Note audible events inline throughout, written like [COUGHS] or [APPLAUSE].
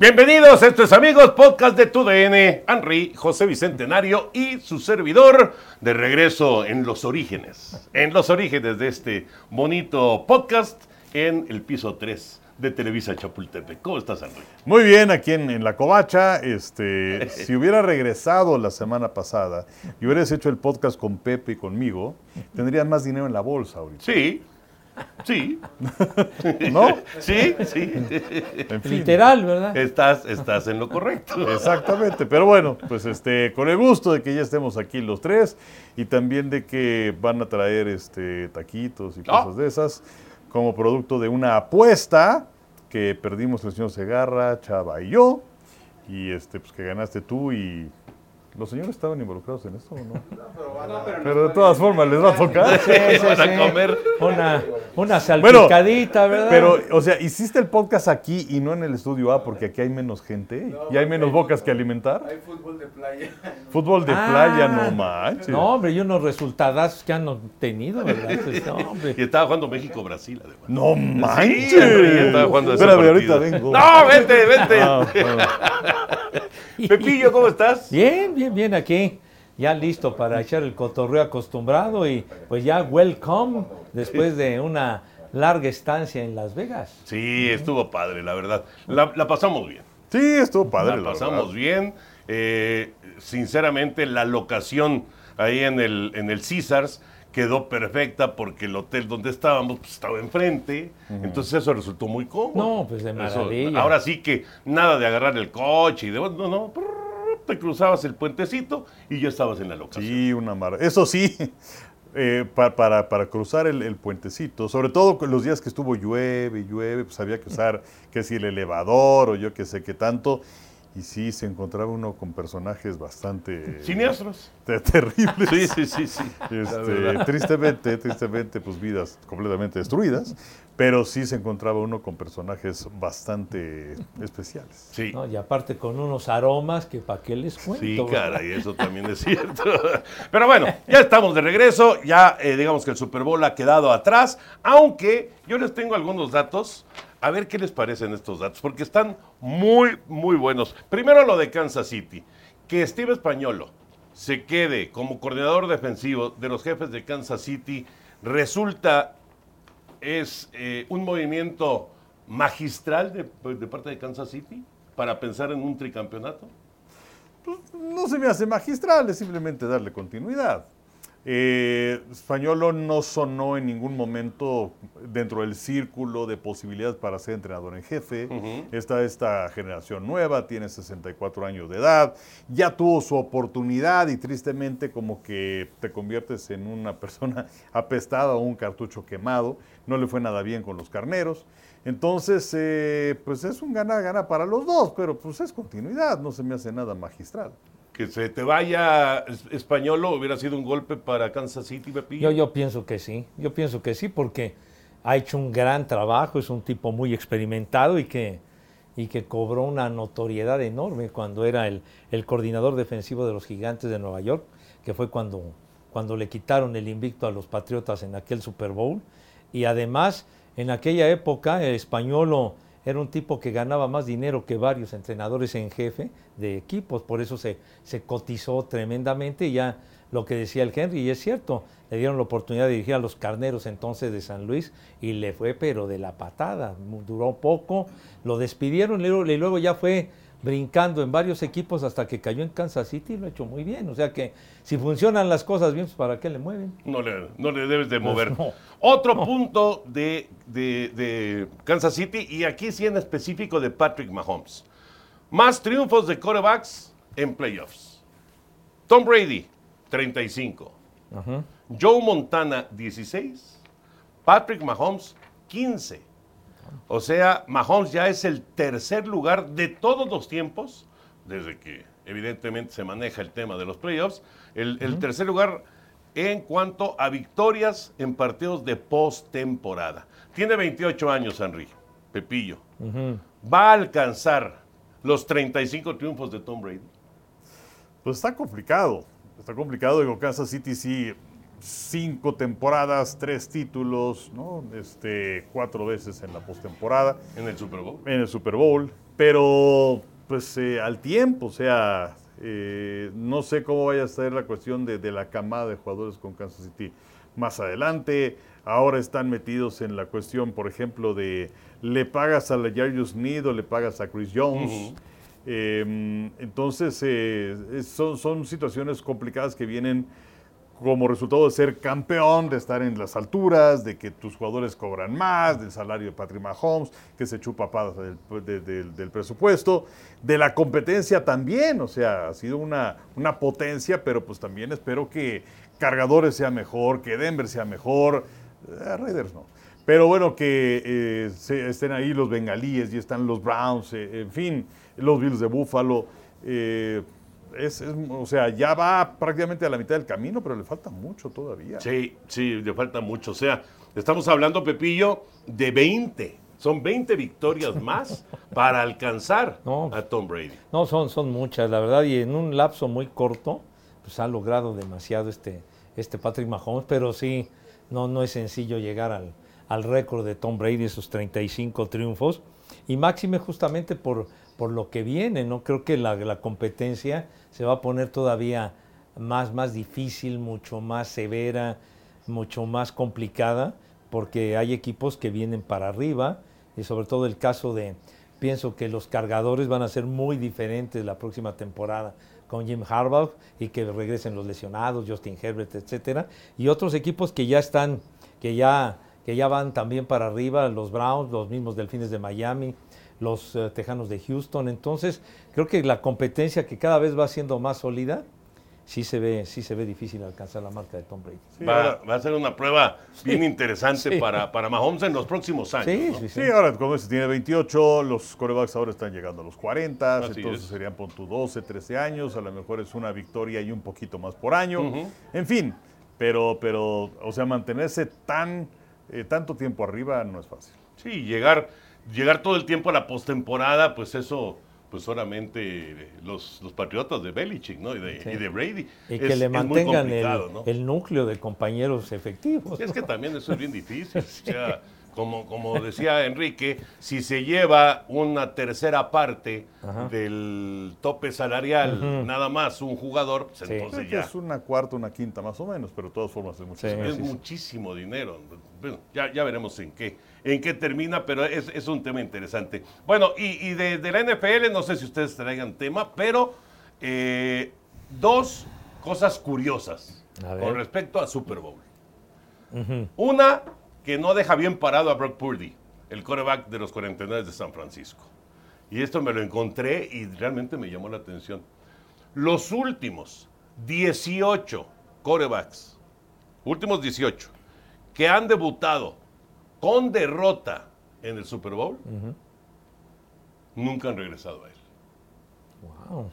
Bienvenidos, esto es amigos, podcast de TUDN, Henry, José Bicentenario y su servidor de regreso en los orígenes, en los orígenes de este bonito podcast en el piso 3 de Televisa Chapultepec. ¿Cómo estás, Henry? Muy bien, aquí en, en la covacha. Este, [LAUGHS] si hubiera regresado la semana pasada y hubieras hecho el podcast con Pepe y conmigo, tendrías más dinero en la bolsa ahorita. Sí, sí, [LAUGHS] ¿No? sí, sí. En fin. Literal, ¿verdad? Estás, estás en lo correcto. Exactamente, pero bueno, pues este, con el gusto de que ya estemos aquí los tres y también de que van a traer este taquitos y Ah. cosas de esas como producto de una apuesta que perdimos el señor Segarra, Chava y yo y este pues que ganaste tú y los señores estaban involucrados en esto o no? [LAUGHS] pero de todas formas les va a tocar. Sí, sí, [LAUGHS] Para sí. comer. Una, una Bueno, salpicadita, ¿verdad? Pero, o sea, hiciste el podcast aquí y no en el estudio A porque aquí hay menos gente y hay menos bocas que alimentar. Hay fútbol de playa. Fútbol de Ah. playa, no manches. No, hombre, y unos resultados que han tenido, ¿verdad? [LAUGHS] No, hombre. Y estaba jugando México-Brasil, además. No manches. Henry, estaba jugando ese Espérame, partido. ahorita vengo. No, vente, vente. Ah, bueno. Pepillo, ¿cómo estás? Bien, bien, bien aquí. Ya listo para echar el cotorreo acostumbrado y pues ya welcome después de una larga estancia en Las Vegas. Sí, estuvo padre, la verdad. La, la pasamos bien. Sí, estuvo padre. la la pasamos verdad. bien. Eh, sinceramente, la locación ahí en el, en el Caesars quedó perfecta porque el hotel donde estábamos pues, estaba enfrente. Entonces eso resultó muy cómodo. No, pues de Eso- maravilla. ahora sí que nada de agarrar el coche y de... No, no. Te cruzabas el puentecito y ya estabas en la locación. Sí, una maravilla. Eso sí, [LAUGHS] eh, pa- para, para cruzar el, el puentecito, sobre todo los días que estuvo llueve y llueve, pues había que usar que si el elevador o yo que sé qué tanto. Y sí, se encontraba uno con personajes bastante Siniestros. te- terribles. Sí, sí, sí, sí. Este, tristemente, tristemente, pues vidas completamente destruidas, pero sí se encontraba uno con personajes bastante especiales. Sí. ¿no? Y aparte con unos aromas que para qué les cuento. Sí, ¿verdad? caray, eso también es cierto. [LAUGHS] Pero bueno, ya estamos de regreso, ya eh, digamos que el Super Bowl ha quedado atrás, aunque yo les tengo algunos datos, a ver qué les parecen estos datos, porque están muy, muy buenos. Primero lo de Kansas City, que Steve Españolo se quede como coordinador defensivo de los jefes de Kansas City, resulta, es eh, un movimiento magistral de, de parte de Kansas City para pensar en un tricampeonato. No se me hace magistral, es simplemente darle continuidad. Eh, Españolo no sonó en ningún momento dentro del círculo de posibilidades para ser entrenador en jefe. Está esta generación nueva, tiene 64 años de edad, ya tuvo su oportunidad y tristemente como que te conviertes en una persona [LAUGHS] apestada o un cartucho quemado. No le fue nada bien con los carneros. Entonces, eh, pues es un gana-gana para los dos, pero pues es continuidad, no se me hace nada magistral. Que se te vaya es- Españolo hubiera sido un golpe para Kansas City, Pepillo. Yo, yo pienso que sí, yo pienso que sí, porque ha hecho un gran trabajo, es un tipo muy experimentado y que, y que cobró una notoriedad enorme cuando era el, el coordinador defensivo de los gigantes de Nueva York, que fue cuando, cuando le quitaron el invicto a los Patriotas en aquel Super Bowl. Y además, en aquella época, el españolo era un tipo que ganaba más dinero que varios entrenadores en jefe de equipos, por eso se, se cotizó tremendamente y ya lo que decía el Henry, y es cierto, le dieron la oportunidad de dirigir a los carneros entonces de San Luis y le fue pero de la patada, duró poco, lo despidieron y luego ya fue brincando en varios equipos hasta que cayó en Kansas City y lo ha hecho muy bien, o sea que si funcionan las cosas bien, pues ¿para qué le mueven? No le, no le debes de mover. no. Otro punto de, de- de Kansas City, y aquí sí en específico de Patrick Mahomes. Más triunfos de quarterbacks en playoffs. Tom Brady, 35. Joe Montana, 16. Patrick Mahomes, 15. O sea, Mahomes ya es el tercer lugar de todos los tiempos, desde que evidentemente se maneja el tema de los playoffs, el, el tercer lugar en cuanto a victorias en partidos de postemporada. Tiene 28 años, Henry, Pepillo. Va a alcanzar los 35 triunfos de Tom Brady. Pues está complicado. Está complicado. Digo, Kansas City sí, cinco temporadas, tres títulos, ¿no? Este, cuatro veces en la postemporada, En el Super Bowl. en el Super Bowl. Pero, pues eh, al tiempo, o sea, eh, no sé cómo vaya a estar la cuestión de, de la camada de jugadores con Kansas City más adelante. Ahora están metidos en la cuestión, por ejemplo, de le pagas a la Jarius Need o le pagas a Chris Jones. Eh, entonces, eh, son, son situaciones complicadas que vienen como resultado de ser campeón, de estar en las alturas, de que tus jugadores cobran más, del salario de Patrick Mahomes, que se chupa padas del, de- del- del presupuesto, de la competencia también, o sea, ha sido una, una potencia, pero pues también espero que Cargadores sea mejor, que Denver sea mejor, eh, Raiders no. Pero bueno, que eh, estén ahí los bengalíes y están los Browns, eh, en fin, los Bills de Buffalo. Es, es- o sea, ya va prácticamente a la mitad del camino, pero le falta mucho todavía. Sí, sí, le falta mucho. O sea, estamos hablando, Pepillo, de 20. Son 20 victorias [LAUGHS] más para alcanzar No. a Tom Brady. No, son, son muchas, la verdad, y en un lapso muy corto, pues ha logrado demasiado este, este Patrick Mahomes, pero sí, no, no es sencillo llegar al, al récord de Tom Brady, esos 35 triunfos, y máxime justamente por, por lo que viene, ¿no? Creo que la, competencia se va a poner todavía más, más difícil, mucho más severa, mucho más complicada, porque hay equipos que vienen para arriba, y sobre todo el caso de, pienso que los cargadores van a ser muy diferentes la próxima temporada con Jim Harbaugh y que regresen los lesionados, Justin Herbert, etcétera, y otros equipos que ya están, que ya, que ya van también para arriba, los Browns, los mismos Delfines de Miami, los eh, Tejanos de Houston. Entonces, creo que la competencia que cada vez va siendo más sólida, sí se ve, sí se ve difícil alcanzar la marca de Tom Brady. Sí, va, ahora- va a ser una prueba bien interesante Sí. para, para Mahomes en los próximos años. Sí, ¿no? sí, sí. Sí, ahora como se tiene 28, los corebacks ahora están llegando a los 40, Así entonces es. serían por tu 12, 13 años, a lo mejor es una victoria y un poquito más por año. En fin, pero, pero, o sea, mantenerse tan, eh, tanto tiempo arriba no es fácil. Sí, llegar, llegar todo el tiempo a la postemporada, pues eso, pues solamente los, los patriotas de Belichick, ¿no? Y de, Sí. y de Brady. Y Es- que le mantengan el, complicado, ¿no? el núcleo de compañeros efectivos. Sí, Es que también eso es bien difícil. O [LAUGHS] sea, como, como decía Enrique, si se lleva una tercera parte Ajá. del tope salarial, nada más un jugador, pues Sí. entonces Creo que ya. es una cuarta, una quinta más o menos, pero de todas formas es muchísimo. Es sí, sí. muchísimo dinero. Bueno, ya, ya veremos en qué, en qué termina, pero es, es un tema interesante. Bueno, y, y de, de la NFL, no sé si ustedes traigan tema, pero eh, dos cosas curiosas con respecto a Super Bowl. Una que no deja bien parado a Brock Purdy, el quarterback de los 49 de San Francisco. Y esto me lo encontré y realmente me llamó la atención. Los últimos 18 quarterbacks, últimos 18, que han debutado con derrota en el Super Bowl, nunca han regresado a él. Wow.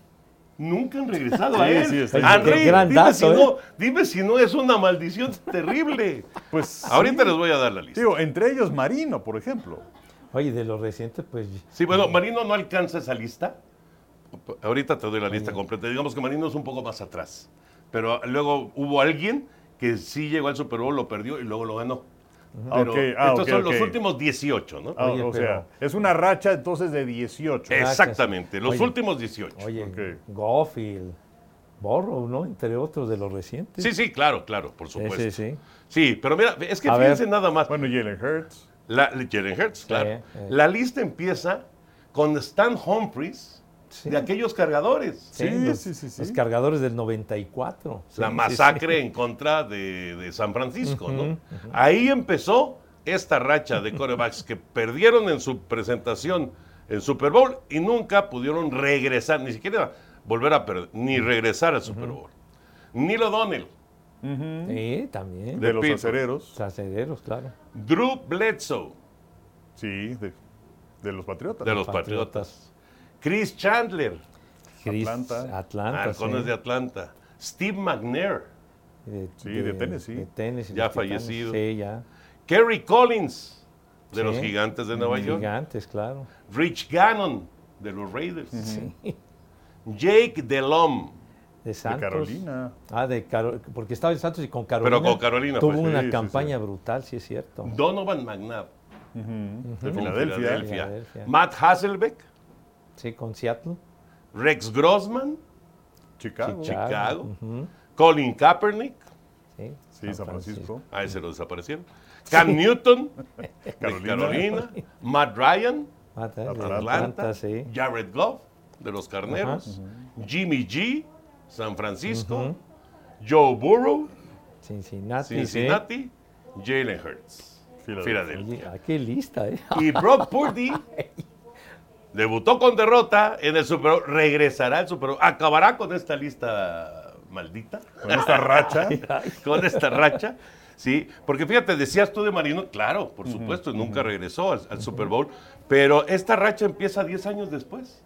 Nunca han regresado [LAUGHS] a él. sí, está Henry, bien. Gran dime, dato, si ¿eh? no, dime si no es una maldición [LAUGHS] terrible. Pues Ahorita sí. les voy a dar la lista. Digo, entre ellos Marino, por ejemplo. Oye, de los recientes, pues Sí, bueno, Marino no alcanza esa lista. Ahorita te doy la lista completa. Digamos que Marino es un poco más atrás. Pero luego hubo alguien que sí llegó al Super Bowl, lo perdió y luego lo ganó. Pero ah, estos son los últimos 18, ¿no? Ah, Oye, o pero- sea, es una racha entonces de 18. Eh, Exactamente, los Oye. últimos 18. Oye, el Borrow, ¿no? Entre otros de los recientes. Sí, sí, claro, claro, por supuesto. sí, sí. Sí, pero mira, es que A fíjense ver. nada más. Bueno, Jalen Hurts. La, Jalen Hurts, claro. sí. La lista empieza con Stan Humphries Sí. de aquellos cargadores. Sí, los, sí, sí, sí. Los cargadores del 94. Sí, la sí, masacre en contra de, de San Francisco, ¿no? Ahí empezó esta racha de corebacks que perdieron en su presentación en Super Bowl y nunca pudieron regresar, ni siquiera volver a perder, ni regresar al Super Bowl. Neil O'Donnell, Sí, Sí, también. De los acereros. Claro. Drew Bledsoe, Sí, de, de los Patriotas. de los Patriotas. Chris Chandler, Chris- Atlanta. Atlanta, halcones sí. de Atlanta. Steve McNair, De, Sí, de Tennessee. de Tennessee, Ya fallecido. Sí, ya. Kerry Collins, de Sí. los Gigantes de Nueva York. Gigantes, claro. Rich Gannon, de los Raiders. Jake Delhomme, De De Santos. Carolina. Ah, de Caro- porque estaba en Santos y con Carolina. con Carolina, Tuvo pues, una sí, sí, campaña brutal, sí es cierto. Donovan McNabb, De con Filadelfia. Filadelfia. Matt Hasselbeck, Sí, con Seattle. Rex Grossman, Chicago. Chicago. Colin Kaepernick, Sí, Sí, San Francisco. a ese lo desaparecieron. Cam Newton, [LAUGHS] Carolina. Carolina. Matt Ryan, Ah, Atlanta. Atlanta, sí. Jared Goff, de los Carneros. Jimmy G, San Francisco. Joe Burrow, Cincinnati, Cincinnati. Jalen Hurts, Filadelfia. Oye, ah, qué lista, ¿eh? Y Brock [LAUGHS] Purdy debutó con derrota en el Super Bowl, regresará al Super Bowl, acabará con esta lista maldita, Con esta racha. [LAUGHS] con esta racha. Sí, porque fíjate, decías tú de Marino, claro, por supuesto, nunca regresó al, al Super Bowl, pero esta racha empieza 10 años después,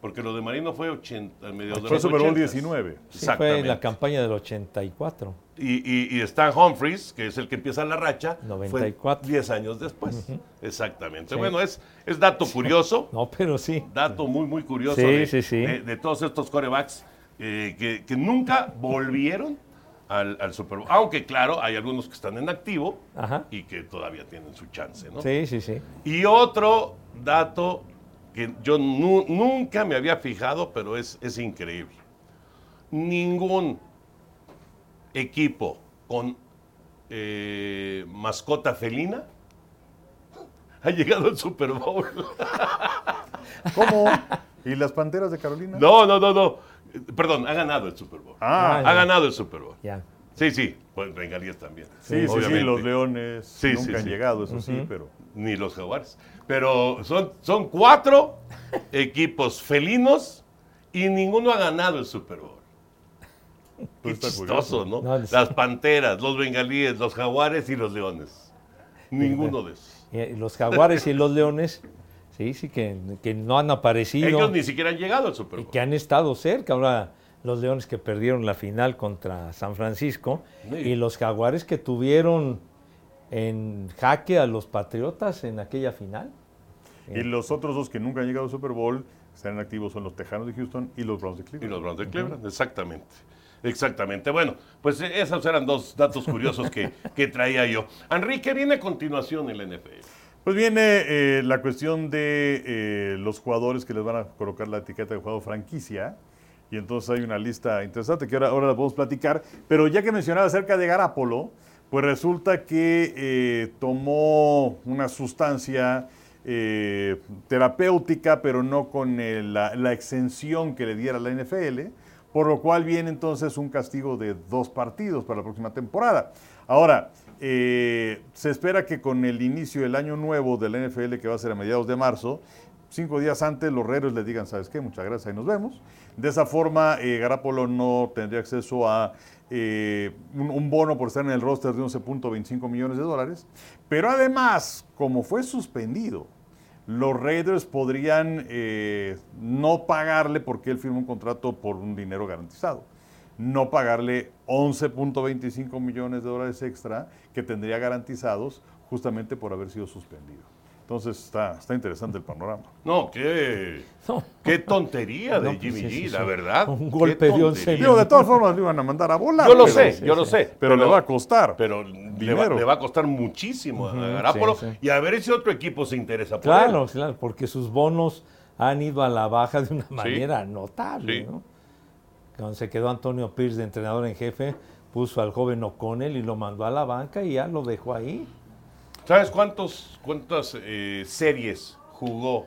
porque lo de Marino fue 80, mediados de Fue los Super Bowl 80s. 19. Sí, fue en la campaña del 84. Y, y, y Stan Humphries, que es el que empieza la racha, 94. fue 10 años después. Exactamente. Bueno, es, es dato curioso. [LAUGHS] No, pero sí. dato muy, muy curioso Sí, de, sí, sí. de- de todos estos corebacks eh, que, que nunca volvieron al, al Super Bowl. Aunque, claro, hay algunos que están en activo Ajá. y que todavía tienen su chance, ¿no? Sí, sí, sí. Y otro dato que yo nu- nunca me había fijado, pero es, es increíble. Ningún equipo con eh, mascota felina ha llegado al Super Bowl. [LAUGHS] ¿Cómo? ¿Y las Panteras de Carolina? No, no, no, no. Perdón, ha ganado el Super Bowl. Ah, ha ganado el Super Bowl. Ya. Sí, sí. Pues bengalíes también. sí, sí, sí, los Leones Sí, nunca sí, han sí. llegado, eso sí, pero... Ni los jaguares. Pero son, son cuatro [LAUGHS] equipos felinos y ninguno ha ganado el Super Bowl. Qué Pues chistoso, curioso. ¿no? No, Las panteras, los bengalíes, los jaguares y los leones. Ninguno de esos. Y los jaguares y los leones, sí, sí, que, que no han aparecido. Ellos ni siquiera han llegado al Super y Bowl. que han estado cerca. Ahora, los Leones que perdieron la final contra San Francisco Sí. y los Jaguares que tuvieron en jaque a los Patriotas en aquella final. Y los otros dos que nunca han llegado al Super Bowl, están activos, son los Tejanos de Houston y los Browns de Y Cleveland. los Browns de Cleveland, exactamente. Exactamente. Bueno, pues eh, esos eran dos datos curiosos que, [LAUGHS] que traía yo. Enrique, viene a continuación el NFL. Pues viene eh, la cuestión de eh, los jugadores que les van a colocar la etiqueta de jugador franquicia. Y entonces hay una lista interesante que ahora, ahora la podemos platicar. Pero ya que mencionaba acerca de Garapolo, pues resulta que eh, tomó una sustancia eh, terapéutica, pero no con la, exención que le diera la NFL, por lo cual viene entonces un castigo de dos partidos para la próxima temporada. Ahora, eh, se espera que con el inicio del año nuevo de la NFL, que va a ser a mediados de marzo, cinco días antes los Raiders le digan, ¿sabes qué? Muchas gracias, ahí nos vemos. De esa forma, Garapolo no tendría acceso a eh, un, bono por estar en el roster de 11.25 millones de dólares. Pero además, como fue suspendido, los Raiders podrían eh, no pagarle porque él firmó un contrato por un dinero garantizado. No pagarle 11.25 millones de dólares extra que tendría garantizados justamente por haber sido suspendido. Entonces está, está interesante el panorama. No, qué, [LAUGHS] No. qué tontería de No, pues, Jimmy sí, G, la verdad. Un golpe de once tontería. Digo, de todas formas lo iban a mandar a volar. Yo lo pero- sé, sí, yo lo sí. sé. Pero, le va a costar. Pero le va, Dinero. le va a costar muchísimo a Garapolo. sí, sí. Y a ver si otro equipo se interesa por Claro, él. claro, porque sus bonos han ido a la baja de una manera notable. Sí. ¿no? Cuando se quedó Antonio Pierce de entrenador en jefe, puso al joven O'Connell y lo mandó a la banca y ya lo dejó ahí. ¿Sabes cuántos, cuántas eh, series jugó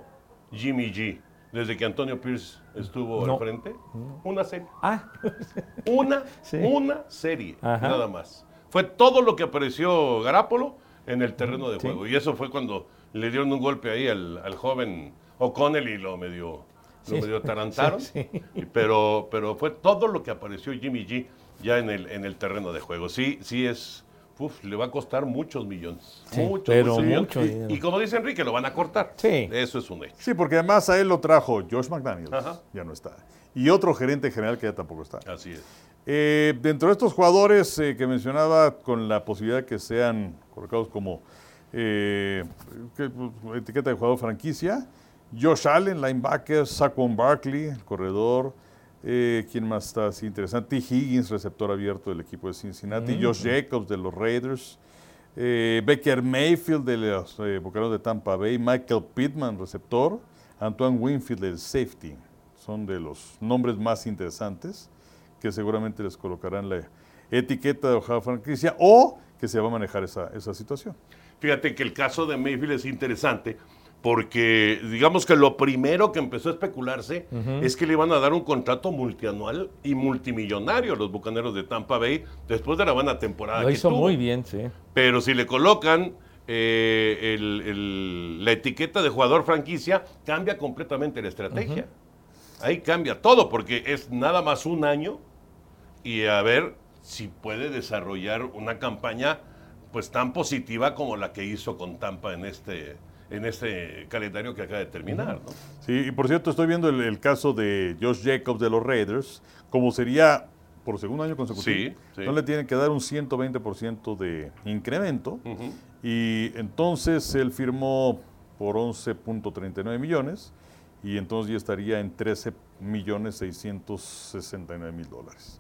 Jimmy G desde que Antonio Pierce estuvo No. al frente? Una serie. Ah, [LAUGHS] Una, [LAUGHS] Sí. una serie, Ajá. nada más. Fue todo lo que apareció Garapolo en el terreno de Sí. juego. Y eso fue cuando le dieron un golpe ahí al, al joven O'Connell y lo medio, lo Sí. medio [LAUGHS] atarantaron. Sí, sí. Y- Pero, pero fue todo lo que apareció Jimmy G ya en el, en el terreno de juego. Sí, sí es uf, le va a costar muchos millones. Sí, muchos, pero muchos millones. mucho Y- como dice Enrique, lo van a cortar. Sí. Eso es un hecho. Sí, porque además a él lo trajo Josh McDaniels, Ajá. ya no está. Y otro gerente general que ya tampoco está. Así es. Eh, dentro de estos jugadores eh, que mencionaba, con la posibilidad de que sean colocados como eh, que, etiqueta de jugador franquicia, Josh Allen, linebacker, Saquon Barkley, el corredor, eh, ¿quién más está así interesante? T. Higgins, receptor abierto del equipo de Cincinnati, Josh Jacobs de los Raiders, eh, Becker Mayfield de los eh, Bucaneros de Tampa Bay, Michael Pittman, receptor, Antoine Winfield, el safety. Son de los nombres más interesantes que seguramente les colocarán la etiqueta de hoja franquicia o que se va a manejar esa, esa situación. Fíjate que el caso de Mayfield es interesante porque digamos que lo primero que empezó a especularse es que le iban a dar un contrato multianual y multimillonario a los Bucaneros de Tampa Bay después de la buena temporada Lo que hizo tuvo. muy bien, sí. Pero si le colocan eh, el- el- la etiqueta de jugador franquicia, cambia completamente la estrategia. Ahí cambia todo, porque es nada más un año y a ver si puede desarrollar una campaña pues tan positiva como la que hizo con Tampa en este, en este calendario que acaba de terminar. ¿no? Sí, y por cierto, estoy viendo el, el caso de Josh Jacobs de los Raiders, como sería por segundo año consecutivo. Sí, sí. No le tienen que dar un 120% de incremento. Y entonces él firmó por 11.39 millones y entonces ya estaría en 13 millones 669 mil dólares.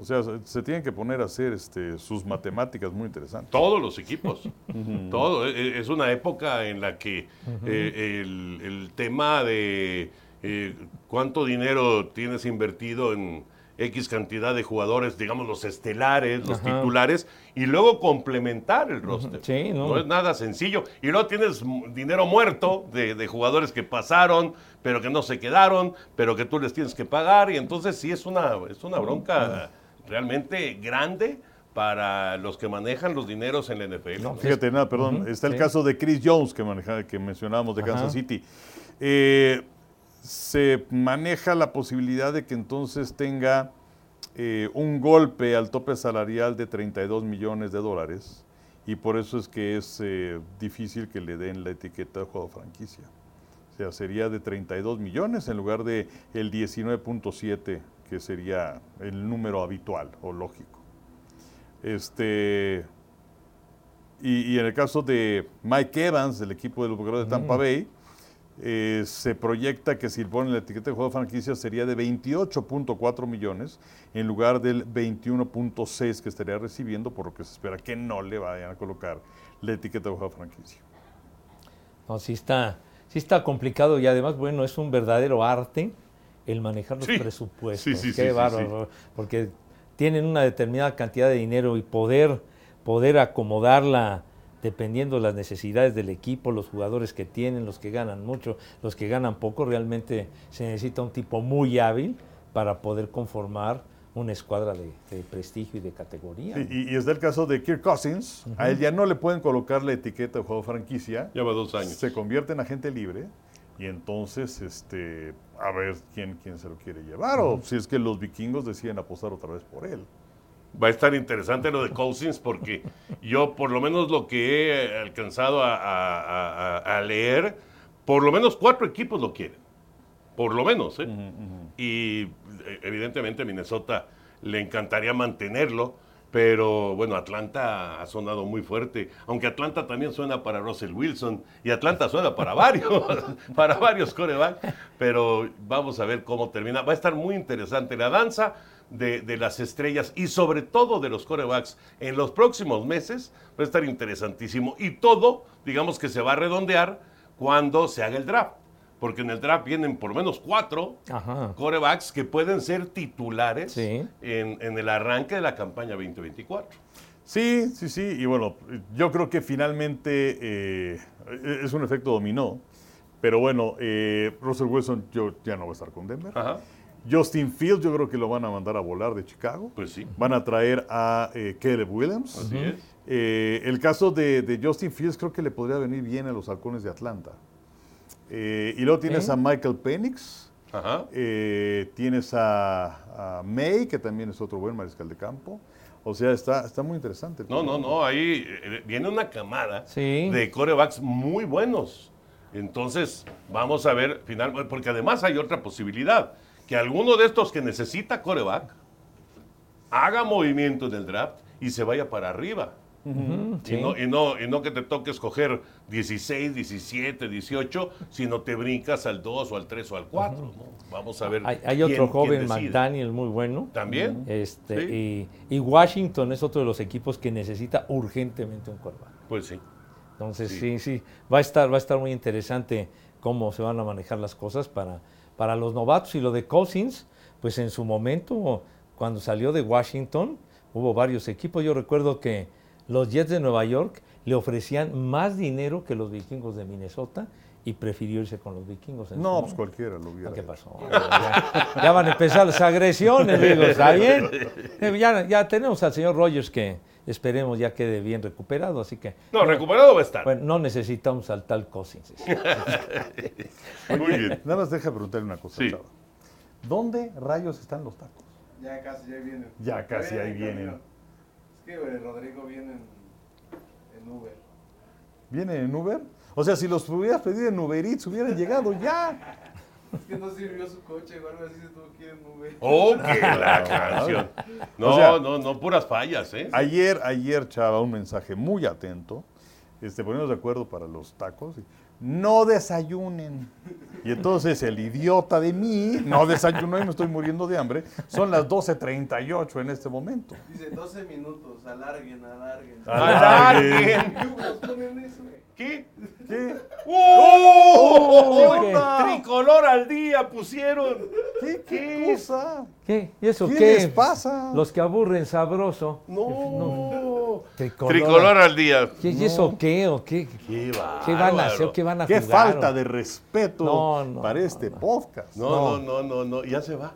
O sea, se, tienen que poner a hacer este, sus matemáticas muy interesantes. Todos los equipos. [LAUGHS] Todo. E- e- Es una época en la que eh, el, el tema de eh, cuánto dinero tienes invertido en X cantidad de jugadores, digamos los estelares, los Ajá. titulares, y luego complementar el roster. Sí, no. es nada sencillo. Y luego tienes dinero muerto de, de jugadores que pasaron, pero que no se quedaron, pero que tú les tienes que pagar. Y entonces sí es una, es una bronca realmente grande para los que manejan los dineros en la NFL. No, Fíjate, nada, perdón. Está el sí. caso de Chris Jones que, maneja, que mencionábamos de Kansas Ajá. City. Eh, se maneja la posibilidad de que entonces tenga eh, un golpe al tope salarial de 32 millones de dólares y por eso es que es eh, difícil que le den la etiqueta de juego franquicia. O sea, sería de 32 millones en lugar de el 19.7 que sería el número habitual o lógico. Este, y, y en el caso de Mike Evans, del equipo de los Bucaneros de Tampa Bay, eh, se proyecta que si ponen la etiqueta de juego de franquicia sería de 28.4 millones en lugar del 21.6 que estaría recibiendo, por lo que se espera que no le vayan a colocar la etiqueta de juego de franquicia. No, sí está, sí está complicado y además, bueno, es un verdadero arte el manejar los Sí. presupuestos. Sí, sí, Qué sí, sí, bárbaro, porque tienen una determinada cantidad de dinero y poder, poder acomodarla dependiendo de las necesidades del equipo, los jugadores que tienen, los que ganan mucho, los que ganan poco, realmente se necesita un tipo muy hábil para poder conformar una escuadra de, de prestigio y de categoría. Sí, y, y está el caso de Kirk Cousins, a él ya no le pueden colocar la etiqueta de juego de franquicia, Lleva dos años. se convierte en agente libre y entonces este a ver quién, quién se lo quiere llevar o si es que los vikingos deciden apostar otra vez por él. Va a estar interesante lo de Cousins porque yo por lo menos lo que he alcanzado a, a- a- a- a leer, por lo menos cuatro equipos lo quieren. Por lo menos, ¿eh? Y eh, evidentemente a Minnesota le encantaría mantenerlo, pero bueno, Atlanta ha sonado muy fuerte, aunque Atlanta también suena para Russell Wilson y Atlanta suena para varios, [LAUGHS] para varios coreback, pero vamos a ver cómo termina. Va a estar muy interesante la danza de, de las estrellas y sobre todo de los corebacks en los próximos meses, va a estar interesantísimo y todo, digamos que se va a redondear cuando se haga el draft. Porque en el draft vienen por lo menos cuatro Ajá. corebacks que pueden ser titulares Sí. en, en el arranque de la campaña 2024. Sí, sí, sí, y bueno, yo creo que finalmente eh, es un efecto dominó, pero bueno, eh, Russell Wilson yo, ya no va a estar con Denver. Ajá. Justin Fields yo creo que lo van a mandar a volar de Chicago. Pues sí. Van a traer a eh, Caleb Williams. Así es. Eh, el caso de, de Justin Fields creo que le podría venir bien a los halcones de Atlanta. Eh, y luego tienes a Michael Penix, Ajá. eh, tienes a, a May, que también es otro buen mariscal de campo. O sea, está, está muy interesante. No, no, no, ahí eh, viene una camada Sí. de corebacks muy buenos. Entonces, vamos a ver, final, porque además hay otra posibilidad, que alguno de estos que necesita coreback haga movimiento en el draft y se vaya para arriba. Y, no, y, no, y no que te toque escoger 16, 17, 18, sino te brincas al 2 o al 3 o al 4. ¿no? Vamos a ver. Hay, hay quién- otro joven. McDaniel, muy bueno. También. Este, Sí. y, y Washington es otro de los equipos que necesita urgentemente un quarterback. Pues sí. Entonces, Sí. sí, sí, va a estar, va a estar muy interesante cómo se van a manejar las cosas para, para los novatos. Y lo de Cousins, pues en su momento, cuando salió de Washington, hubo varios equipos. Yo recuerdo que los Jets de Nueva York le ofrecían más dinero que los vikingos de Minnesota y prefirió irse con los vikingos. en No, pues cualquiera lo hubiera. ¿Qué hecho. pasó? Ya, ya van a empezar las agresiones, digo, ¿está [LAUGHS] bien? Eh, Ya, ya tenemos al señor Rogers que esperemos ya quede bien recuperado, así que No, recuperado va a estar. bueno, no necesitamos al tal Cousins. [LAUGHS] Muy bien. Nada más deja preguntarle una cosa, Sí. Chava. ¿Dónde rayos están los tacos? Ya casi, ya vienen. Ya casi ahí en vienen. Que Rodrigo viene en, en Uber. ¿Vienen en Uber? O sea, si los hubieras pedido en Uber Eats, hubieran llegado ya. [LAUGHS] Es que no sirvió su coche o algo así, se tuvo que ir en Uber. Oh, que la [LAUGHS] canción. No, O sea- no, no, puras fallas, ¿eh? Ayer, ayer, Chava, un mensaje muy atento. Este, ponernos de acuerdo para los tacos. No desayunen. Y entonces el idiota de mí no desayunó y me estoy muriendo de hambre. Son las 12.38 en este momento. Dice 12 minutos, alarguen, alarguen. ¡Alarguen! ¿Qué? ¿Qué? ¿Qué? ¡Oh! ¿Qué? Tricolor al día pusieron. ¿Qué, qué cosa? ¿Qué? ¿Y eso ¿Qué qué? les pasa? Los que aburren sabroso. No. Tricolor. Tricolor al día. ¿Qué, ¿Y eso qué? ¿O qué? Qué, ¿Qué van a hacer? ¿Qué van a Qué jugar? falta o- de respeto No, no, para no, este no. podcast. No, no, no, no, no. Ya se va.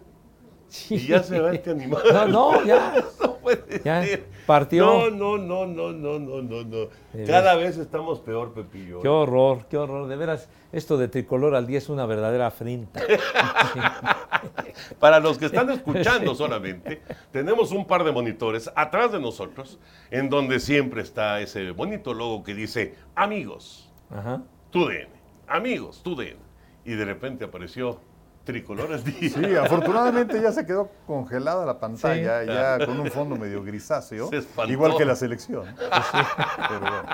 Sí. Y ya se va este animal. No, no, ya. [LAUGHS] No puede Ya, ser. partió. No, no, no, no, no, no, no, Cada vez estamos peor, Pepillo. Qué horror, qué horror. De veras, esto de tricolor al día es una verdadera afrenta. [LAUGHS] Para los que están escuchando solamente, tenemos un par de monitores atrás de nosotros, en donde siempre está ese bonito logo que dice amigos, Ajá. tu DN, amigos, tu DN. Y de repente apareció tricolor al [LAUGHS] día. Sí, afortunadamente ya se quedó congelada la pantalla, Sí. ya con un fondo medio grisáceo, Se espantó. igual que la selección. Pero bueno,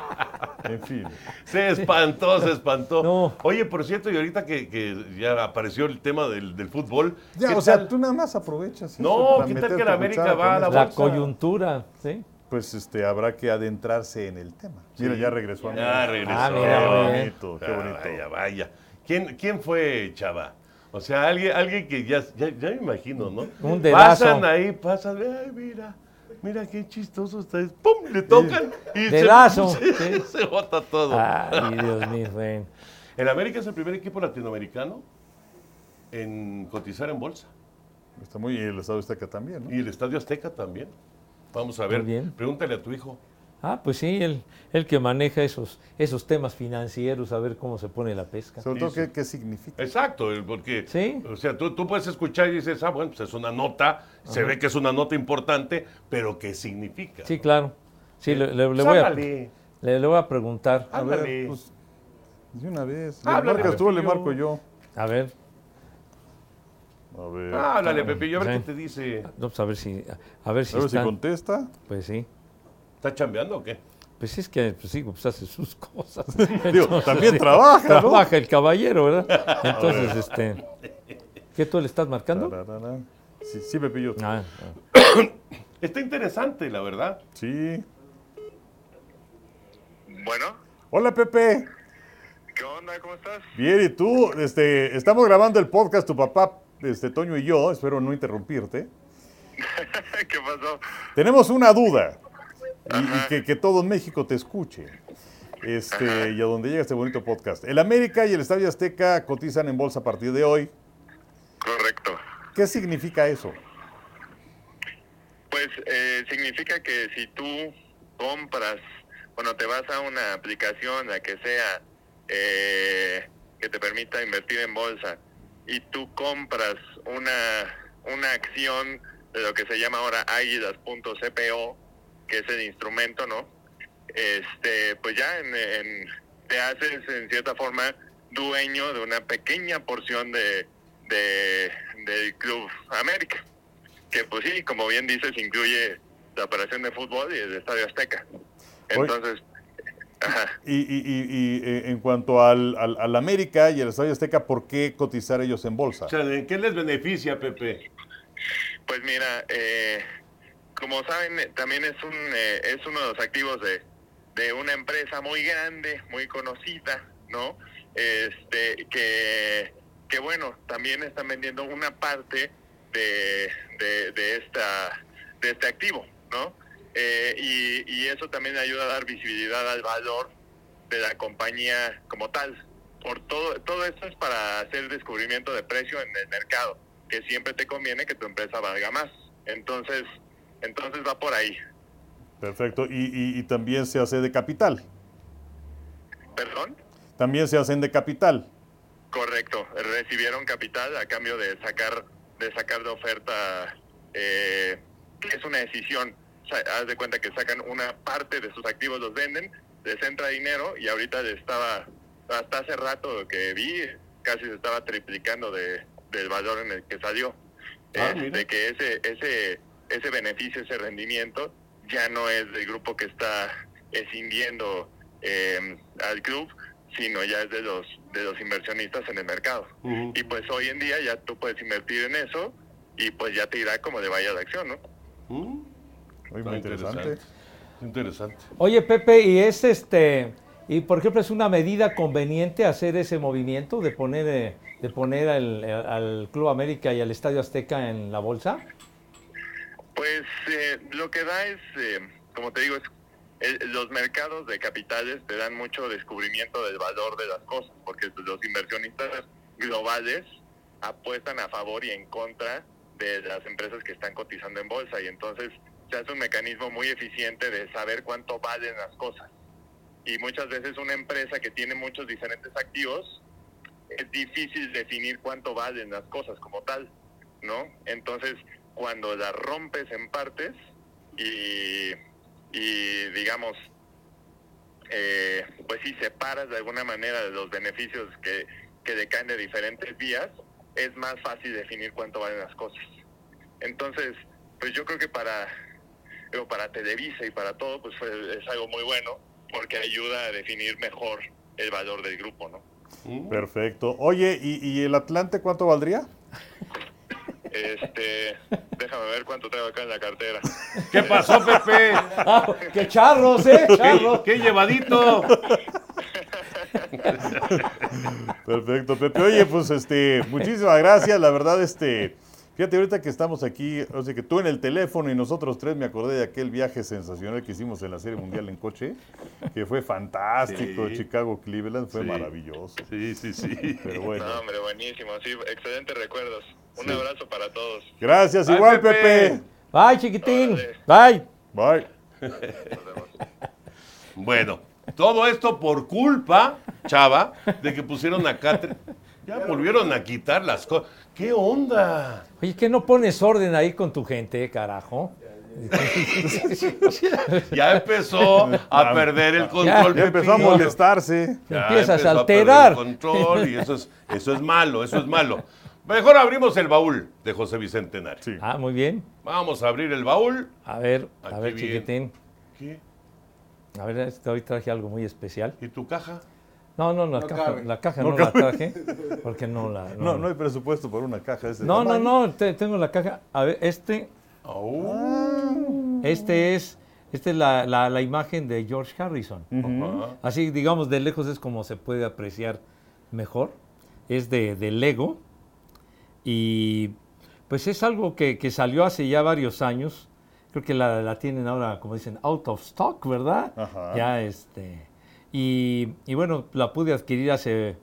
en fin. Se espantó, se espantó. No. Oye, por cierto, y ahorita que, que ya apareció el tema del, del fútbol. Ya, ¿qué o sea, tú nada más aprovechas. eso No, para ¿qué tal que la América va a la. La coyuntura, ¿sí? Pues este, habrá que adentrarse en el tema. Mira, ya regresó. Ya amigo. regresó. Ah, mira, Qué bonito, qué Ah, bonito. Vaya, vaya. ¿Quién, quién fue Chava? O sea, alguien, alguien que ya, ya, ya me imagino, ¿no? Un dedazo. Pasan ahí, pasan, ay, mira, mira qué chistoso está. ¡Pum! Le tocan y se- Dedazo, [LAUGHS] se, sí. se bota todo. Ay, Dios mío, bueno. [LAUGHS] El América es el primer equipo latinoamericano en cotizar en bolsa. Está muy, y el Estado Azteca también, ¿no? Y el Estadio Azteca también. Vamos a ver. Bien. Pregúntale a tu hijo. Ah, pues sí, el, el que maneja esos, esos temas financieros, a ver cómo se pone la pesca. Sobre todo, Sí, sí. ¿qué, qué significa? Exacto, el- porque, Sí. o sea, tú, tú puedes escuchar y dices, ah, bueno, pues es una nota, se ve que es una nota importante, pero ¿qué significa? Sí, claro. Sí, le, le- le Pues voy a, le, le voy a preguntar. A ver, pues, de una vez. Le Háblale, marcas tú, le marco yo. A ver, A ver. Ah, háblale, Pepillo, a ver Sí. qué te dice. a ver si, a ver si a ver si contesta. Pues sí. ¿Está chambeando o qué? Pues es que, pues sí, pues hace sus [LAUGHS] cosas. Digo, Entonces, también sí, trabaja, ¿no? Trabaja el caballero, ¿verdad? [LAUGHS] Entonces, este. ¿Qué tú le estás marcando? Sí, sí, Pepillo. Ah, ah. [COUGHS] Está interesante, la verdad. Sí. Bueno, Hola, Pepe. ¿qué onda? ¿Cómo estás? Bien, ¿y tú? Este, estamos grabando el podcast, tu papá, este, Toño y yo. Espero no interrumpirte. [LAUGHS] ¿Qué pasó? Tenemos una duda. Y, y que, que todo México te escuche. Este, y a donde llega este bonito podcast. El América y el Estadio Azteca cotizan en bolsa a partir de hoy. Correcto. ¿Qué significa eso? Pues eh, significa que si tú compras, cuando te vas a una aplicación, la que sea, eh, que te permita invertir en bolsa, y tú compras una, una acción de lo que se llama ahora águilas.cpo, que es el instrumento, ¿no? Este, pues ya en, en- te haces en cierta forma dueño de una pequeña porción de, de- del Club América, que pues sí, como bien dices, incluye la operación de fútbol y el Estadio Azteca. Entonces, ajá. Y, y- y- y, eh, en cuanto al, al- al América y el Estadio Azteca, ¿por qué cotizar ellos en bolsa? O sea, ¿en qué les beneficia, Pepe? Pues mira, eh, como saben, eh, también es un eh, es uno de los activos de, de una empresa muy grande, muy conocida, ¿no? Este que que bueno, también están vendiendo una parte de, de, esta de este activo, ¿no? Eh, y, y eso también ayuda a dar visibilidad al valor de la compañía como tal. Por todo todo esto es para hacer descubrimiento de precio en el mercado que siempre te conviene que tu empresa valga más. Entonces, entonces va por ahí. Perfecto. Y, y- y también se hace de capital. ¿Perdón? También se hacen de capital. Correcto. Recibieron capital a cambio de sacar de sacar de oferta. eh, es una decisión. O sea, haz de cuenta que sacan una parte de sus activos, los venden, les entra dinero y ahorita estaba, hasta hace rato que vi, casi se estaba triplicando de, del valor en el que salió. Ah, de que ese, ese, ese beneficio, ese rendimiento, ya no es del grupo que está escindiendo eh, al club, sino ya es de los de los inversionistas en el mercado. Y pues hoy en día ya tú puedes invertir en eso y pues ya te irá como le vaya la acción, ¿no? Mm, Muy, interesante. Interesante. Oye, Pepe, y es este, y por ejemplo, es una medida conveniente hacer ese movimiento de poner, eh, de poner al, al Club América y al Estadio Azteca en la bolsa. Pues eh, lo que da es, eh, como te digo, es los mercados de capitales te dan mucho descubrimiento del valor de las cosas, porque los inversionistas globales apuestan a favor y en contra de las empresas que están cotizando en bolsa y entonces se hace un mecanismo muy eficiente de saber cuánto valen las cosas. Y muchas veces una empresa que tiene muchos diferentes activos es difícil definir cuánto valen las cosas como tal, ¿no? Entonces, cuando las rompes en partes y, y digamos, eh, pues si separas de alguna manera de los beneficios que, que decaen de diferentes vías, es más fácil definir cuánto valen las cosas. Entonces, pues yo creo que para, digo, para Televisa y para todo, pues fue- es algo muy bueno, porque ayuda a definir mejor el valor del grupo, ¿no? Perfecto. Oye, ¿y, y el Atlante cuánto valdría? [LAUGHS] Este, déjame ver cuánto traigo acá en la cartera. ¿Qué pasó, Pepe? ¡Ah, qué charros, eh! ¿Qué, ¡Charros! qué llevadito? Perfecto, Pepe. Oye, pues este, muchísimas gracias. La verdad, este, fíjate, ahorita que estamos aquí, o sea, que tú en el teléfono y nosotros tres, me acordé de aquel viaje sensacional que hicimos en la Serie Mundial en coche, que fue fantástico. Sí. Chicago, Cleveland, fue Sí. maravilloso. Sí, sí, sí. Pero bueno. No, hombre, buenísimo, sí, excelentes recuerdos. Un Sí. abrazo para todos. Gracias, Bye, igual, Pepe. Pepe. ¡Bye, chiquitín! Órale. ¡Bye! Bye. Bueno, todo esto por culpa, Chava, de que pusieron acá. tre- Ya volvieron a quitar las cosas. ¿Qué onda? Oye, ¿qué no pones orden ahí con tu gente, carajo? Ya empezó a perder el control. Ya empezó a molestarse. Ya Empiezas a alterar. perder el control y eso es, eso es malo, eso es malo. Mejor abrimos el baúl de José Bicentenario. Sí. Ah, muy bien. Vamos a abrir el baúl. A ver, a ver, bien. chiquitín. ¿Qué? A ver, este, hoy traje algo muy especial. ¿Y tu caja? No, no, la No caja, cabe. la caja No no, la traje porque no la. No, no hay presupuesto por una caja de ese No, no, tamaño. no, te- tengo la caja. A ver, este, Oh. este es, este es la, la- la imagen de George Harrison. Así, digamos, de lejos es como se puede apreciar mejor. Es de, de Lego. Y pues es algo que, que salió hace ya varios años. Creo que la, la tienen ahora, como dicen, out of stock, ¿verdad? Ajá. Ya este. Y, y bueno, la pude adquirir hace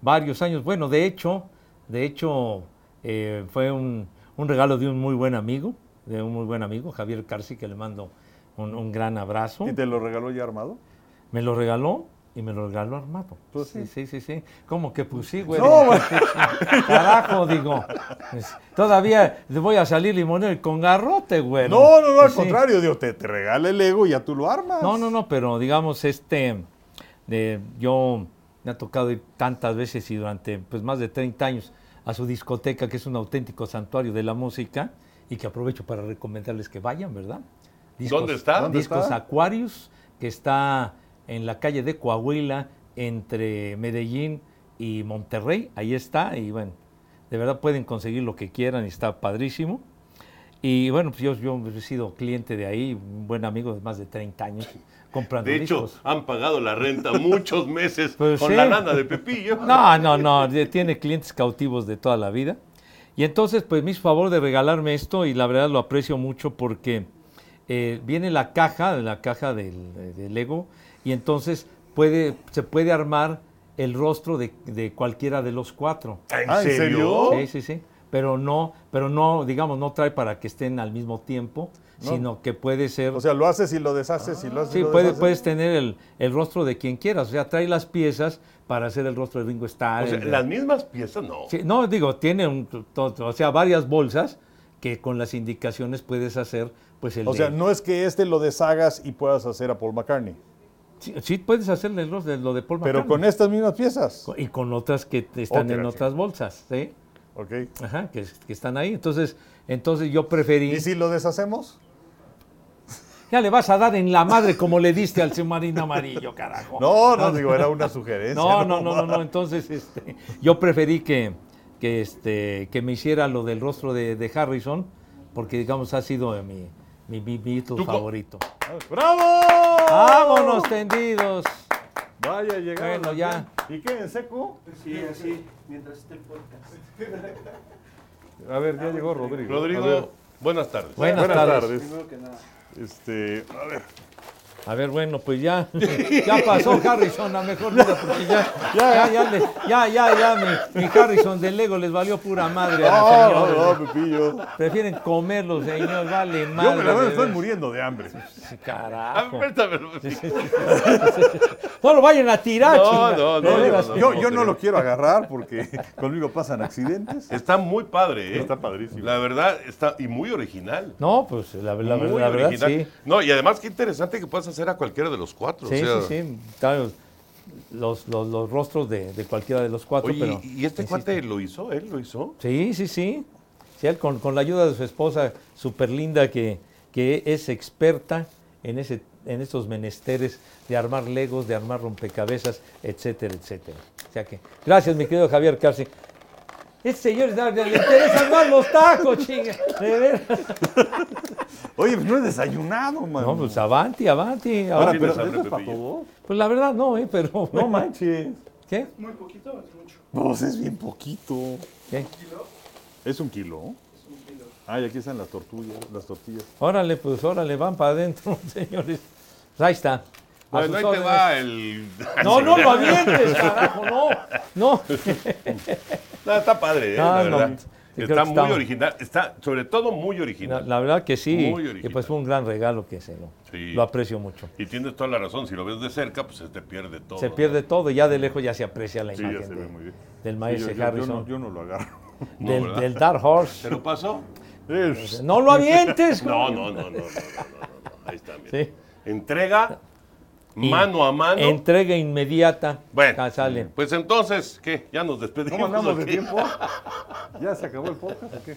varios años. Bueno, de hecho, de hecho, eh, fue un, un regalo de un muy buen amigo, de un muy buen amigo, Javier Carci, que le mando un, un gran abrazo. ¿Y te lo regaló ya armado? Me lo regaló Y me lo regaló armado. Pues sí, sí. sí, sí. ¿Cómo que pues sí, güey? No. Carajo, digo. Todavía le voy a salir limonero con garrote, güey. No, no, no, al Sí. contrario, digo, te, te regala el Lego y ya tú lo armas. No, no, no, pero digamos, este, de, yo me ha tocado ir tantas veces y durante pues, más de 30 años a su discoteca, que es un auténtico santuario de la música, y que aprovecho para recomendarles que vayan, ¿verdad? ¿Dónde está? ¿Dónde Discos está? Aquarius, que está en la calle de Coahuila, entre Medellín y Monterrey, ahí está, y bueno, de verdad pueden conseguir lo que quieran y está padrísimo. Y bueno, pues yo, yo he sido cliente de ahí, un buen amigo de más de 30 años, comprando De hecho, discos. han pagado la renta muchos meses [LAUGHS] Pues con sí. la lana de Pepillo. No, no, no, tiene clientes cautivos de toda la vida. Y entonces, pues me hizo favor de regalarme esto y la verdad lo aprecio mucho porque eh, viene la caja, la caja del, del Lego, y entonces puede, se puede armar el rostro de, de cualquiera de los cuatro. ¿En Ah, ¿en serio? serio? Sí, sí, sí. Pero no, pero no, digamos, no trae para que estén al mismo tiempo, No. sino que puede ser. O sea, lo haces y lo deshaces y lo haces y Sí, lo puede- deshaces. puedes tener el, el rostro de quien quieras. O sea, trae las piezas para hacer el rostro de Ringo Starr. O sea, de- las mismas piezas no. Sí, no, digo, tiene un, to- to- o sea, varias bolsas que con las indicaciones puedes hacer, pues el O de- sea, no es que este lo deshagas y puedas hacer a Paul McCartney, sí, sí puedes hacerle el rostro de lo de Paul pero con estas mismas piezas. y con otras que están en otras bolsas, ¿sí? Ok. Ajá, que, que están ahí. Entonces, entonces yo preferí. ¿Y si lo deshacemos? Ya le vas a dar en la madre como le diste al submarino amarillo, carajo. No, no, digo, era una sugerencia. No, no, no, no, no. Entonces, este, yo preferí que, que, este, que me hiciera lo del rostro de, de Harrison, porque digamos ha sido mi, mi, mi Beatle ¿Tú co- favorito. ¡Bravo! ¡Vámonos tendidos! Vaya, llegaron. Bueno, ya. ¿Y qué, en seco? Sí, así, mientras esté el podcast. A ver, ya llegó Rodrigo. Rodrigo, buenas tardes. Buenas, buenas tardes. tardes. Primero que nada. Este, a ver. A ver, bueno, pues ya, [LAUGHS] ya pasó Harrison a mejor vida, porque ya, ya, ya, le- ya, ya, ya, mi, mi Harrison del Lego les valió pura madre a los No, señores. no, no, Pepillo. Prefieren comerlos, señor, vale madre. Yo me la verdad de estoy muriendo de hambre. Carajo. ver, préstame. No lo vayan a tirar, No, no, no, Yo, yo no lo quiero agarrar porque [LAUGHS] conmigo pasan accidentes. Está muy padre, ¿eh? Está padrísimo. La verdad, está y muy original. No, pues la, la- muy la verdad original. sí. No, y además qué interesante que puedas hacer a cualquiera de los cuatro. Sí, o sea, sí, sí. Claro, Los, los, los rostros de, de cualquiera de los cuatro, Oye, pero... ¿y este insisto. cuate lo hizo? ¿Él lo hizo? Sí, sí, sí. Sí, él con, con la ayuda de su esposa súper linda que, que es experta en, ese, en estos menesteres de armar legos, de armar rompecabezas, etcétera, etcétera. O sea que, gracias, mi querido Javier Carci. Este señor le le interesan más los tacos, chinga. De veras. Oye, pues no he desayunado, man. No, pues avanti, avanti. Ahora, pero ¿Tienes hambre, ¿esto es para todos? Pues la verdad no, ¿eh? Pero... No manches. ¿Qué? Muy poquito, es mucho. Pues es bien poquito. ¿Qué? ¿Es un kilo? Ah, y aquí están las tortillas, las tortillas. Órale, pues órale, van para adentro, [LAUGHS] señores. Pues ahí está. A Bueno, sus ahí te órdenes. va el... [LAUGHS] No, no lo avientes, [LAUGHS] carajo, no. No. [LAUGHS] No, está padre, ¿eh? No, la verdad. está muy está- original. Está, sobre todo, muy original. la verdad que sí. Muy y original. pues fue un gran regalo que se lo, Sí. lo aprecio mucho. Y tienes toda la razón. Si lo ves de cerca, pues se te pierde todo. Se pierde todo y ya de lejos ya se aprecia la Sí, ya imagen se de- ve muy bien. del maestro yo- yo- yo Harrison. no- Yo no lo agarro. Del, Dark Horse. ¿Te lo pasó? Es- No lo avientes. No, no, no, no, no, no, no, no. Ahí está, mira. Entrega Y mano a mano. Entrega inmediata. Bueno, sale. pues entonces, ¿qué? ¿Ya nos despedimos? ¿Cómo andamos de tiempo? [LAUGHS] ¿Ya se acabó el podcast o qué?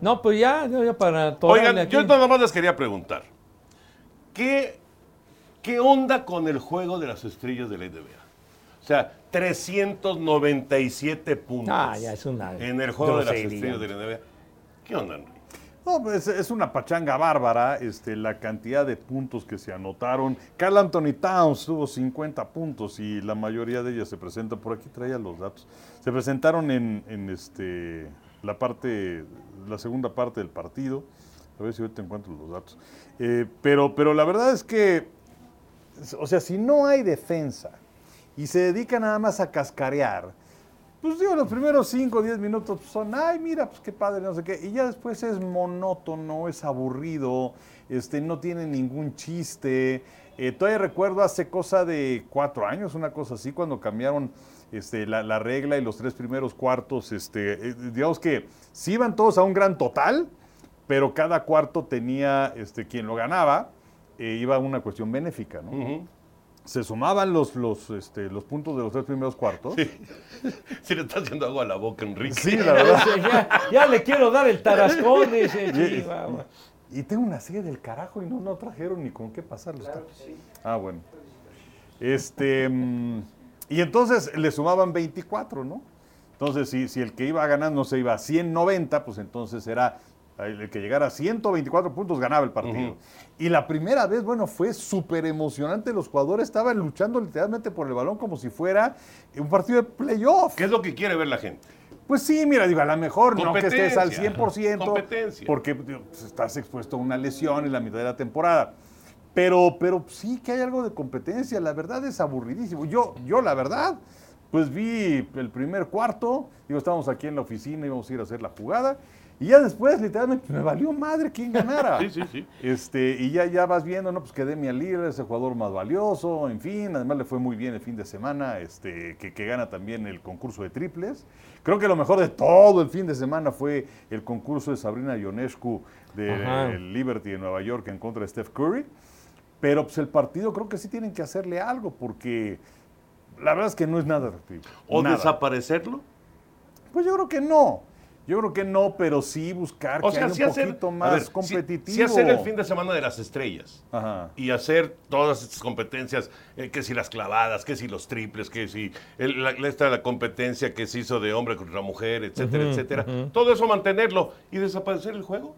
No, pues ya, ya para atorarle Oigan, aquí. yo nada más les quería preguntar. ¿Qué, ¿Qué onda con el juego de las estrellas de la NBA? O sea, 397 puntos Ah, ya es una en el juego de las estrellas de la NBA. ¿Qué onda? No, es una pachanga bárbara este, la cantidad de puntos que se anotaron. Carl Anthony Towns tuvo 50 puntos y la mayoría de ellas se presentan, por aquí traía los datos, se presentaron en, en, este, la parte, la segunda parte del partido. A ver si ahorita encuentro los datos. Eh, pero, pero la verdad es que, o sea, si no hay defensa y se dedica nada más a cascarear, pues digo, los primeros 5 o 10 minutos son, ay, mira, pues qué padre, no sé qué. Y ya después es monótono, es aburrido, este, no tiene ningún chiste. Eh, todavía recuerdo hace cosa de cuatro años, una cosa así, cuando cambiaron este, la, la regla y los tres primeros cuartos, este, eh, digamos que sí iban todos a un gran total, pero cada cuarto tenía, este, quien lo ganaba, eh, iba a una cuestión benéfica, ¿no? Ujú. Se sumaban los, los, este, los puntos de los tres primeros cuartos. Sí. [LAUGHS] Sí le está haciendo agua a la boca, Enrique. Sí, la verdad. ya, ya le quiero dar el tarascón, dice Y- Chihuahua. Y tengo una serie del carajo y no, no trajeron ni con qué pasarlo. está. Ah, bueno. Este, mm, y entonces le sumaban 24, ¿no? Entonces, si, si el que iba ganando se iba a 190, pues entonces era el que llegara a 124 puntos ganaba el partido. Y la primera vez, bueno, fue súper emocionante. Los jugadores estaban luchando literalmente por el balón como si fuera un partido de playoff. ¿Qué es lo que quiere ver la gente? Pues sí, mira, digo, a lo mejor no que estés al Competencia. 100%, Competencia. porque digo, pues, estás expuesto a una lesión en la mitad de la temporada. Pero, pero sí que hay algo de competencia, la verdad es aburridísimo. Yo, yo la verdad, pues vi el primer cuarto, digo, estábamos aquí en la oficina, íbamos a ir a hacer la jugada, y ya después, literalmente, me valió madre quién ganara. [LAUGHS] Sí, sí, sí. Este, y ya, ya vas viendo, ¿no? Pues que Demian Lillard es el jugador más valioso, en fin, además le fue muy bien el fin de semana, este, que, que gana también el concurso de triples. Creo que lo mejor de todo el fin de semana fue el concurso de Sabrina Ionescu de Liberty de Nueva York en contra de Steph Curry. Pero pues el partido creo que sí tienen que hacerle algo, porque la verdad es que no es nada atractivo. ¿O nada. desaparecerlo? Pues yo creo que no. Yo creo que no, pero sí buscar O que sea, haya sí un hacer, poquito a más ver, sí- competitivo. sí hacer el fin de semana de las estrellas. Ajá. y hacer todas estas competencias, eh, que si las clavadas, que si los triples, que si el- la, esta, la competencia que se hizo de hombre contra mujer, etcétera, etcétera. Todo eso mantenerlo y desaparecer el juego.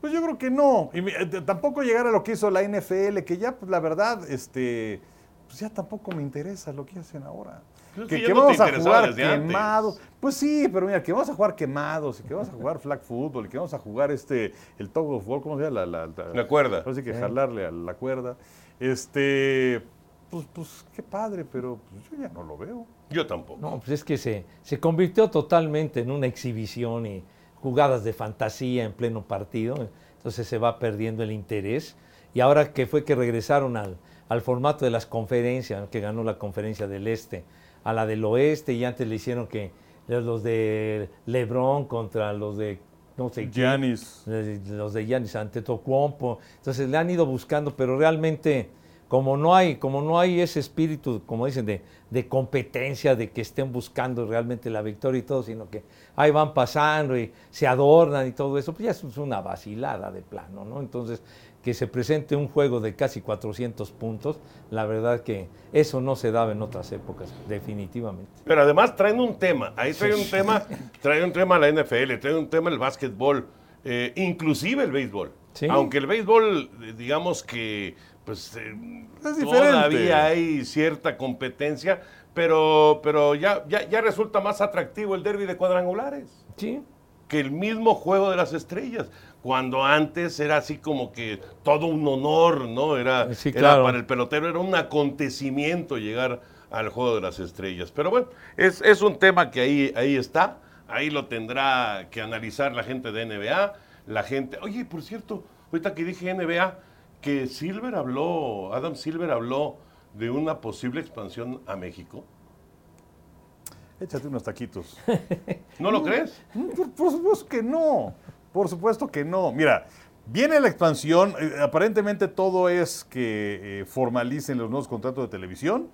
Pues yo creo que no. Y eh, tampoco llegar a lo que hizo la NFL, que ya, pues la verdad, este, pues ya tampoco me interesa lo que hacen ahora. Pues es que que ya que no te vamos a jugar quemados. Pues sí, pero mira, que vamos a jugar quemados y que vamos a jugar flag football y que vamos a jugar este, el tug of war, ¿cómo se llama? La, la, La cuerda. Así que jalarle a la cuerda. Este, pues, pues qué padre, pero pues, yo ya no lo veo. Yo tampoco. No, pues es que se, se convirtió totalmente en una exhibición y jugadas de fantasía en pleno partido. Entonces se va perdiendo el interés. Y ahora que fue que regresaron al, al formato de las conferencias, que ganó la conferencia del Este, a la del Oeste, y antes le hicieron que los de Lebron contra los de no sé quién, Giannis. eh, los de Giannis Antetokounmpo. Entonces le han ido buscando, pero realmente como no hay, como no hay ese espíritu, como dicen, de, de competencia, de que estén buscando realmente la victoria y todo, sino que ahí van pasando y se adornan y todo eso, pues ya es una vacilada de plano, ¿no? Entonces, que se presente un juego de casi 400 puntos, la verdad que eso no se daba en otras épocas, definitivamente. Pero además traen un tema. Ahí trae un tema, trae un tema la NFL, trae un tema el básquetbol, eh, inclusive el béisbol. Sí. Aunque el béisbol, eh, digamos que pues eh, Es todavía hay cierta competencia, pero, pero ya, ya, ya resulta más atractivo el derby de cuadrangulares. Sí, que el mismo juego de las estrellas. Cuando antes era así como que todo un honor, ¿no? Era, Sí, era claro. para el pelotero, era un acontecimiento llegar al juego de las estrellas. Pero bueno, es, es un tema que ahí, ahí está, ahí lo tendrá que analizar la gente de NBA, la gente. Oye, por cierto, ahorita que dije NBA, que Silver habló, Adam Silver habló de una posible expansión a México. Échate unos taquitos. ¿No lo crees? Por, por supuesto que no. Por supuesto que no. Mira, viene la expansión. eh, aparentemente todo es que eh, formalicen los nuevos contratos de televisión.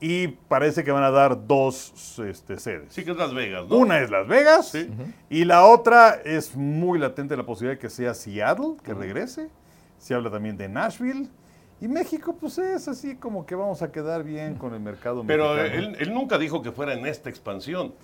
Y parece que van a dar dos este, sedes. Sí que es Las Vegas, ¿no? Una es Las Vegas Sí. y la otra es muy latente la posibilidad de que sea Seattle, que regrese. Se habla también de Nashville. Y México, pues es así como que vamos a quedar bien con el mercado Pero mexicano. él, él nunca dijo que fuera en esta expansión,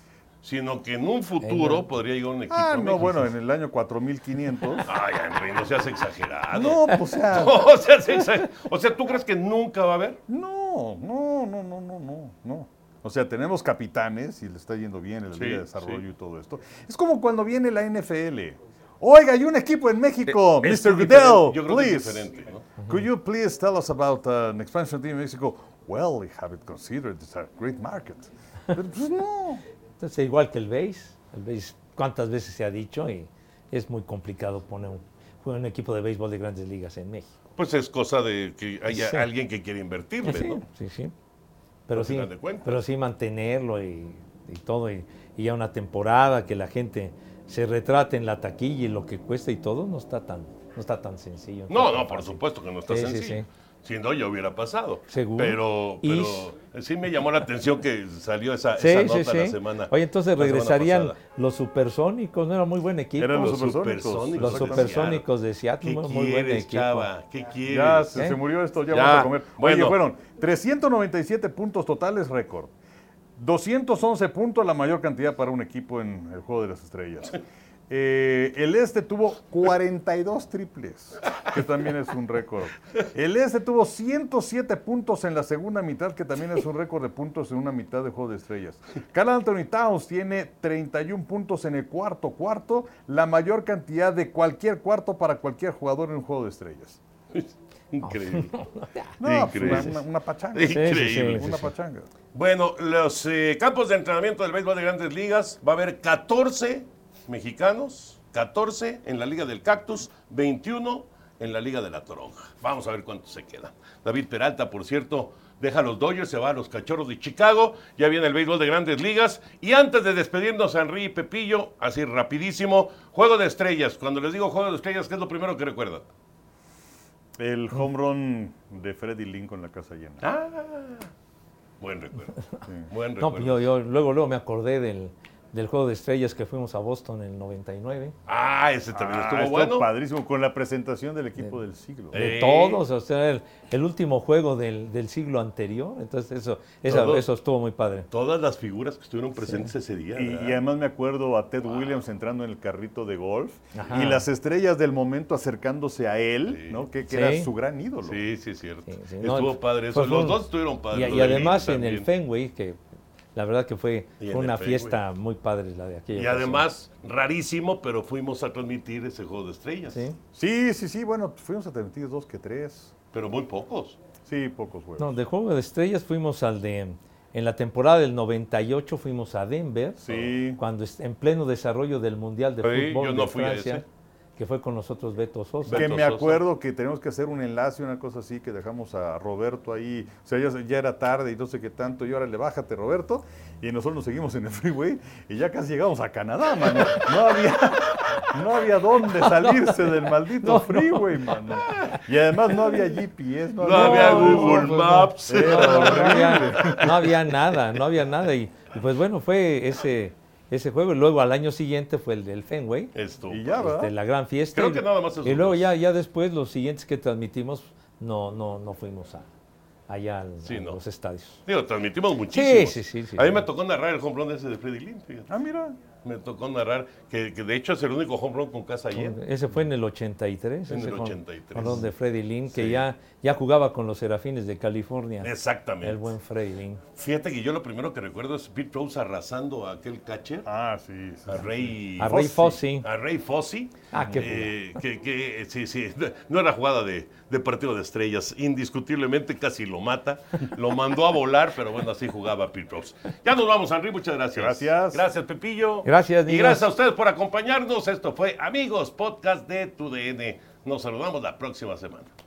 sino que en un futuro podría llegar un equipo. Ah, no, México. bueno, en el año 4500. [LAUGHS] Ay, Henry, no seas exagerado. no, pues, o sea, [LAUGHS] o, sea, seas exa- o sea, ¿tú crees que nunca va a haber? no, no, no, no, no, no, no. O sea, tenemos capitanes y le está yendo bien en la Sí, Liga de Desarrollo sí. y todo esto. Es como cuando viene la NFL. Oiga, hay un equipo en México, Es Mr. Goodell, Yo creo que es please. diferente, ¿no? Could you please tell us about uh, an expansion team in Mexico? Well, we have it considered. It's a great market. Pero pues no. Entonces, igual que el BASE, el BASE, cuántas veces se ha dicho y es muy complicado poner un, un equipo de béisbol de grandes ligas en México. pues es cosa de que haya Sí. alguien que quiera invertirle, sí, ¿no? sí, sí. Pero sí, pero sí mantenerlo y, y todo, y, y ya una temporada que la gente se retrate en la taquilla y lo que cuesta y todo, no está tan, no está tan sencillo. No, no, por supuesto que no está Sí, sí, sencillo. Si no, ya hubiera pasado. Seguro. Pero, Y- sí me llamó la atención que salió esa, Sí, esa nota sí. la semana. Oye, entonces regresarían los supersónicos, no era muy buen equipo. Eran los Los supersónicos. Los supersónicos de Seattle, ¿Qué muy, buen equipo. chava? ¿Qué quieres? Ya se, ¿Eh? se murió esto, ya, Ya, vamos a comer. bueno. Oye, fueron 397 puntos totales, récord. 211 puntos, la mayor cantidad para un equipo en el Juego de las Estrellas. [LAUGHS] Eh, el Este tuvo 42 triples, que también es un récord. El Este tuvo 107 puntos en la segunda mitad, que también es un récord de puntos en una mitad de Juego de Estrellas. Carl Anthony Towns tiene 31 puntos en el cuarto cuarto, la mayor cantidad de cualquier cuarto para cualquier jugador en un Juego de Estrellas. Increíble. [LAUGHS] No, Increíble. una, una- una pachanga. Increíble. Una pachanga. Bueno, los eh, campos de entrenamiento del béisbol de grandes ligas va a haber 14 mexicanos, 14 en la Liga del Cactus, 21 en la Liga de la Toronja. Vamos a ver cuántos se quedan. David Peralta, por cierto, deja a los Dodgers, se va a los Cachorros de Chicago, ya viene el béisbol de grandes ligas. Y antes de despedirnos, Henry y Pepillo, así rapidísimo, Juego de Estrellas. Cuando les digo Juego de Estrellas, ¿qué es lo primero que recuerdan? El home run de Freddy Lincoln en la casa llena. Ah, buen recuerdo. Buen No, recuerdo. yo, yo luego, luego me acordé del, del juego de estrellas que fuimos a Boston en el 99. Ah, ese también Ah, estuvo estuvo bueno. padrísimo con la presentación del equipo del siglo. Eh, De todos, o sea, el, el último juego del, del siglo anterior. Entonces, eso, esa- Todo. eso estuvo muy padre. Todas las figuras que estuvieron presentes ese día. Y, además me acuerdo a Ted Williams entrando en el carrito de golf Ajá. y las estrellas del momento acercándose a él, Sí. ¿no? Que, que Sí. era su gran ídolo. Sí, sí, es cierto. Sí, sí, no, Estuvo padre eso. Los dos estuvieron padres. Y, además en el. Fenway, que la verdad que fue, una fiesta muy padre la de aquella. Y ocasión. además, rarísimo, pero fuimos a transmitir ese juego de estrellas. Sí. Sí, sí, sí, bueno, fuimos a transmitir dos que tres. Pero muy pocos. Sí, pocos juegos. No, de Juego de Estrellas fuimos al de. En la temporada del 98 fuimos a Denver. Sí. Cuando en pleno desarrollo del Mundial de Sí, Fútbol yo no de fui a Francia, ese. Que fue con nosotros Beto Sosa. que Beto me Sosa. acuerdo que tenemos que hacer un enlace, una cosa así, que dejamos a Roberto ahí. O sea, ya, ya era tarde y no sé qué tanto. Y ahora le bájate, Roberto. Y nosotros nos seguimos en el freeway y ya casi llegamos a Canadá, mano. No había, no había dónde salirse del maldito freeway, mano. Y además no había GPS, no, No había no, Google no. Maps. Era No, horrible. había, no había nada, no había nada. Y, y pues bueno, fue ese, ese juego. Y luego al año siguiente fue el del Fenway. Esto. Y ya, ¿verdad? este, la gran fiesta. Creo y, que nada más Y luego ya, ya después los siguientes que transmitimos no, no, no fuimos a, allá al- Sí, a no. los estadios. Digo, transmitimos muchísimo. sí, sí, sí, A mí sí. me tocó narrar el home run ese de Freddy Lynn, fíjate. Ah, mira. Me tocó narrar, que, que de hecho es el único home run con casa llena. Ese fue en el 83. En ese el con- 83. con los de Freddy Lynn, que Sí. ya, ya jugaba con los Serafines de California. Exactamente. El buen Freddy Lynn. Fíjate que yo lo primero que recuerdo es Pete Rose arrasando a aquel catcher, Ah, sí. sí, a sí. Rey A Ray Fossey. a Ray Fossey. Ah, qué eh, que, que, sí, sí, no era jugada de, de partido de estrellas, indiscutiblemente casi lo mata, lo mandó a volar, pero bueno, así jugaba Pete Rose. Ya nos vamos, Henry, muchas gracias. Gracias. Gracias, Pepillo. Gracias, Y gracias a ustedes por acompañarnos. Esto fue Amigos, podcast de Tu DN. Nos saludamos la próxima semana.